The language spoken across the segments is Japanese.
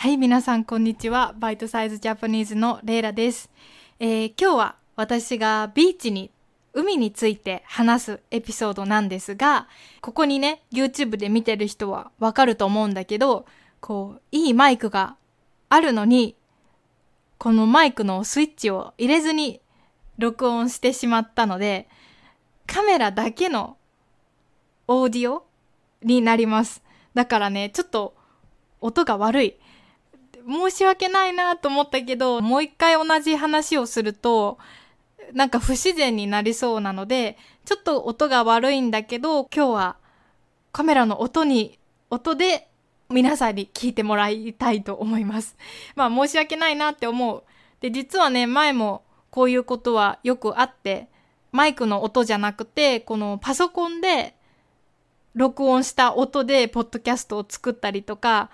はい、皆さん、こんにちは。バイトサイズジャパニーズのレイラです。えー今日は私がビーチに、海について話すエピソードなんですが、ここにね、YouTube で見てる人はわかると思うんだけど、こう、いいマイクがあるのに、このマイクのスイッチを入れずに録音してしまったので、カメラだけのオーディオになります。だからね、ちょっと音が悪い。申し訳ないなと思ったけど、もう一回同じ話をすると、なんか不自然になりそうなので、ちょっと音が悪いんだけど、今日はカメラの音に、音で皆さんに聞いてもらいたいと思います。まあ申し訳ないなって思う。で、実はね、前もこういうことはよくあって、マイクの音じゃなくて、このパソコンで録音した音でポッドキャストを作ったりとか、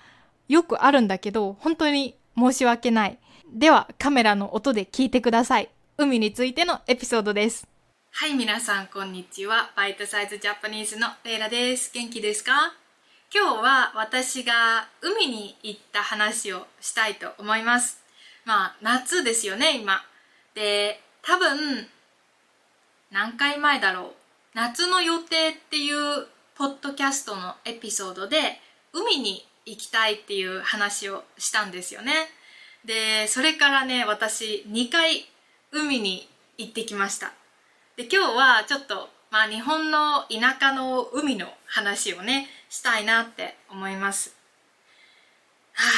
よくあるんだけど、本当に申し訳ない。では、カメラの音で聞いてください。海についてのエピソードです。はい、皆さん、こんにちは。バイトサイズジャパニーズのレイラです。元気ですか？今日は私が海に行った話をしたいと思います。まあ、夏ですよね、今。で、多分、何回前だろう。夏の予定っていうポッドキャストのエピソードで、海に行きたいっていう話をしたんですよね。で、それからね、私2回海に行ってきました。で、今日はちょっと、まあ日本の田舎の海の話をね、したいなって思います。はあ、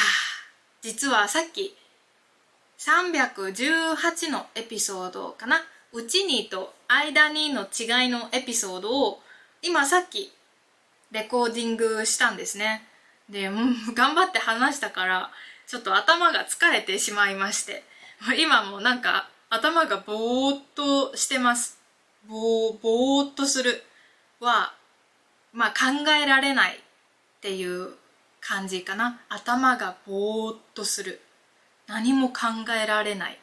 実はさっき318のエピソードかな。うちにと間にの違いのエピソードを今さっきレコーディングしたんですね。で、う頑張って話したから、ちょっと頭が疲れてしまいまして、今もなんか頭がぼーっとしてます。ぼー、ぼーっとするは、まあ考えられないっていう感じかな。頭がぼーっとする。何も考えられないっ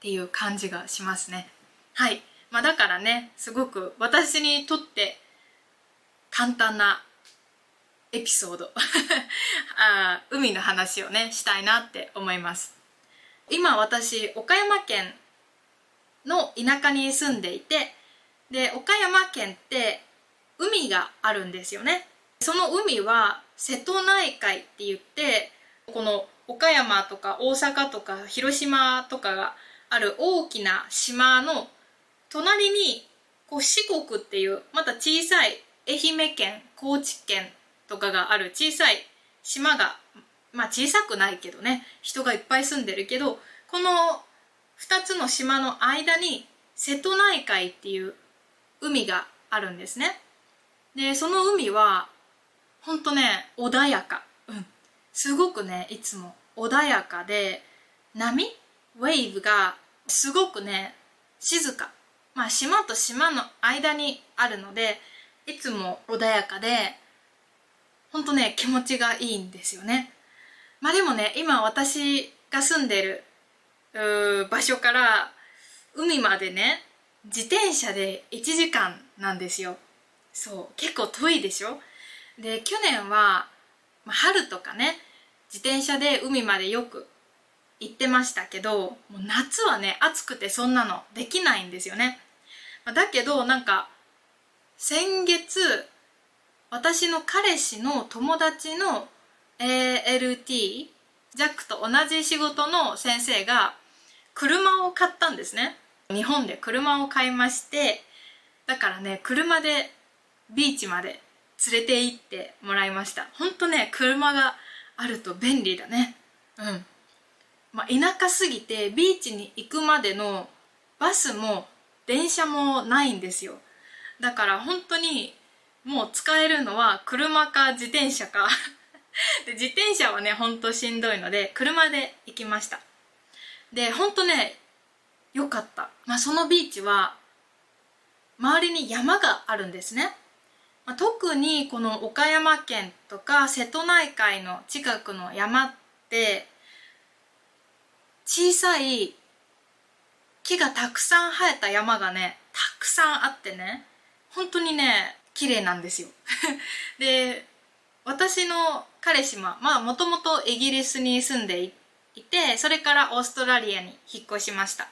ていう感じがしますね。はい。まあだからね、すごく私にとって簡単なエピソード。あー海の話をねしたいなって思います。今私岡山県の田舎に住んでいてで岡山県って海があるんですよね。その海は瀬戸内海って言ってこの岡山とか大阪とか広島とかがある大きな島の隣にこう四国っていうまた小さい愛媛県高知県とかがある小さい島がまあ小さくないけどね人がいっぱい住んでるけどこの2つの島の間に瀬戸内海っていう海があるんですね。でその海はほんとね穏やか。うん。すごくねいつも穏やかで波？ウェーブがすごくね静か。まあ島と島の間にあるのでいつも穏やかでほんとね気持ちがいいんですよね。まあでもね今私が住んでる場所から海までね自転車で1時間なんですよ。そう結構遠いでしょ？で去年は、まあ、春とかね自転車で海までよく行ってましたけどもう夏はね暑くてそんなのできないんですよね。だけどなんか先月私の彼氏の友達の ALT ジャックと同じ仕事の先生が車を買ったんですね。日本で車を買いましてだからね車でビーチまで連れて行ってもらいました。ほんとね車があると便利だね。うん。まあ田舎すぎてビーチに行くまでのバスも電車もないんですよ。だから本当にもう使えるのは車か自転車か。で自転車はねほんとしんどいので車で行きました。でほんとねよかった、まあ、そのビーチは周りに山があるんですね、まあ、特にこの岡山県とか瀬戸内海の近くの山って小さい木がたくさん生えた山がねたくさんあってね本当にね綺麗なんですよ。で私の彼氏もまあもともとイギリスに住んでいてそれからオーストラリアに引っ越しました。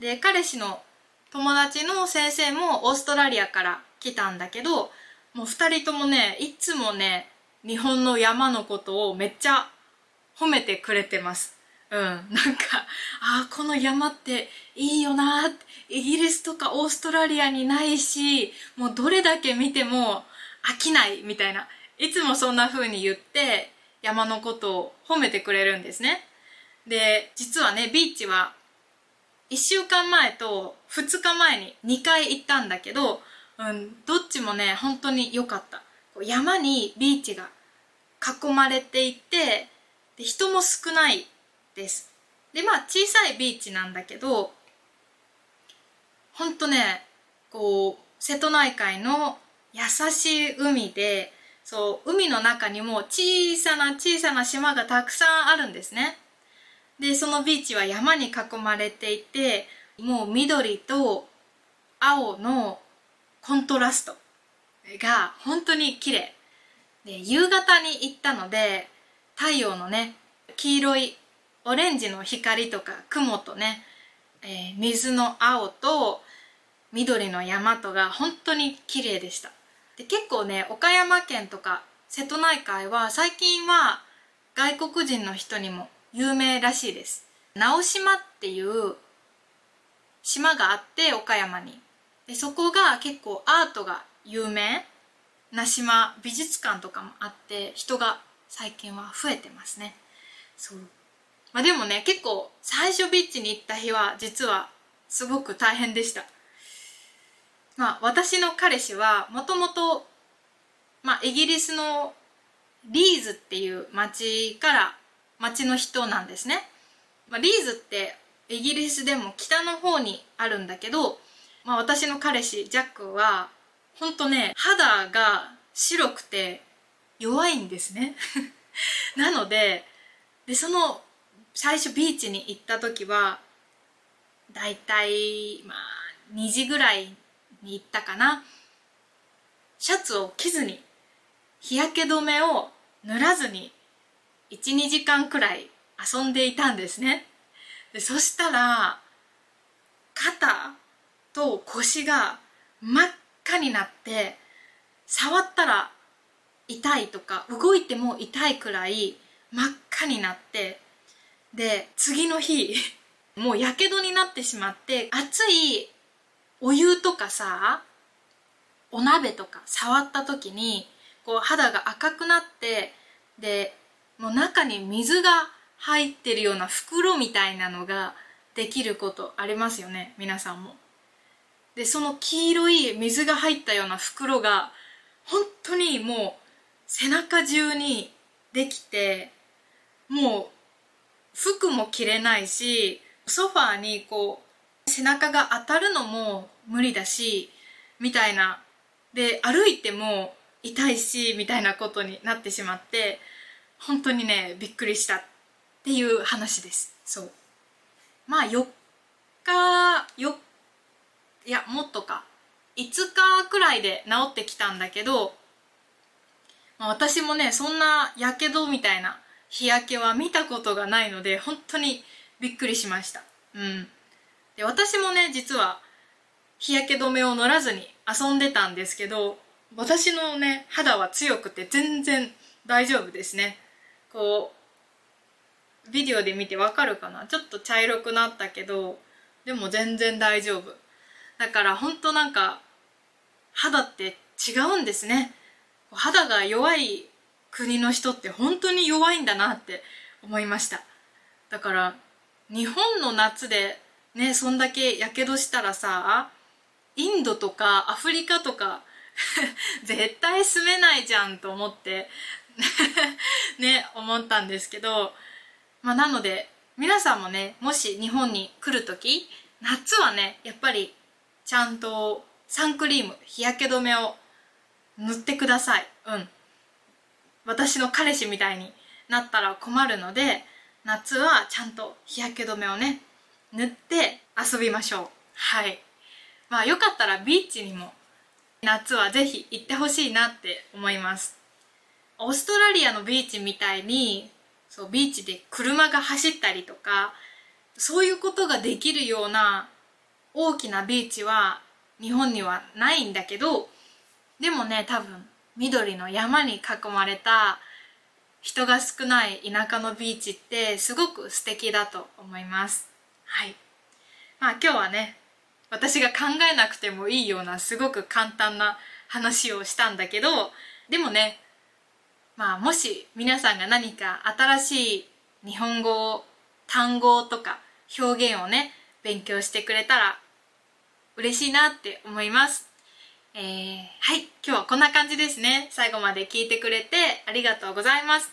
で彼氏の友達の先生もオーストラリアから来たんだけどもう2人ともねいつもね日本の山のことをめっちゃ褒めてくれてます。うん、なんか、ああ、この山っていいよなイギリスとかオーストラリアにないし、もうどれだけ見ても飽きないみたいな。いつもそんな風に言って山のことを褒めてくれるんですね。で、実はね、ビーチは1週間前と2日前に2回行ったんだけど、うん、どっちもね、本当に良かった。山にビーチが囲まれていて、で人も少ないです。でまあ小さいビーチなんだけどほんとねこう瀬戸内海の優しい海でそう海の中にも小さな小さな島がたくさんあるんですね。でそのビーチは山に囲まれていてもう緑と青のコントラストが本当に綺麗。で夕方に行ったので太陽のね黄色いオレンジの光とか雲とね、えー、水の青と緑の山とが本当に綺麗でした。で結構ね岡山県とか瀬戸内海は最近は外国人の人にも有名らしいです。直島っていう島があって岡山に。でそこが結構アートが有名な島美術館とかもあって人が最近は増えてますね。そう。まあでもね結構最初ビーチに行った日は実はすごく大変でした。まあ私の彼氏はもともとイギリスのリーズっていう町から町の人なんですね、まあ、リーズってイギリスでも北の方にあるんだけど、まあ、私の彼氏ジャックはほんとね肌が白くて弱いんですね。なのででその最初ビーチに行った時はだいたいまあ2時ぐらいに行ったかな。シャツを着ずに日焼け止めを塗らずに12時間くらい遊んでいたんですね。でそしたら肩と腰が真っ赤になって触ったら痛いとか動いても痛いくらい真っ赤になってで次の日 もうやけどになってしまって熱いお湯とかさお鍋とか触った時にこう肌が赤くなってでもう中に水が入ってるような袋みたいなのができることありますよね皆さんも。でその黄色い水が入ったような袋が本当にもう背中中にできてもう服も着れないしソファーにこう背中が当たるのも無理だしみたいな。で歩いても痛いしみたいなことになってしまって本当にねびっくりしたっていう話です。そう。まあ4日よいやもっとか。5日くらいで治ってきたんだけど、まあ、私もねそんなやけどみたいな日焼けは見たことがないので本当にびっくりしました。うん。で私もね実は日焼け止めを塗らずに遊んでたんですけど私のね肌は強くて全然大丈夫ですね。こうビデオで見てわかるかな？ちょっと茶色くなったけどでも全然大丈夫。だから本当なんか肌って違うんですね。肌が弱い国の人って本当に弱いんだなって思いました。だから日本の夏でねそんだけやけどしたらさインドとかアフリカとか 絶対住めないじゃんと思って ね思ったんですけどまあなので皆さんもねもし日本に来る時夏はねやっぱりちゃんとサンクリーム日焼け止めを塗ってください。うん。私の彼氏みたいになったら困るので夏はちゃんと日焼け止めをね塗って遊びましょう。はい。まあよかったらビーチにも夏はぜひ行ってほしいなって思います。オーストラリアのビーチみたいにそうビーチで車が走ったりとかそういうことができるような大きなビーチは日本にはないんだけどでもね多分緑の山に囲まれた人が少ない田舎のビーチってすごく素敵だと思います。はい。まあ今日はね私が考えなくてもいいようなすごく簡単な話をしたんだけどでもねまあもし皆さんが何か新しい日本語を単語とか表現をね勉強してくれたら嬉しいなって思います。えー、はい今日はこんな感じですね。最後まで聞いてくれてありがとうございます。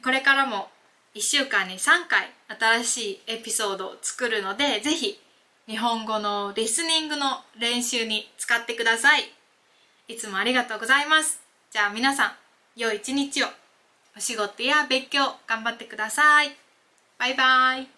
これからも1週間に3回新しいエピソードを作るのでぜひ日本語のリスニングの練習に使ってください。いつもありがとうございます。じゃあ皆さん良い一日を。お仕事や勉強頑張ってください。バイバイ。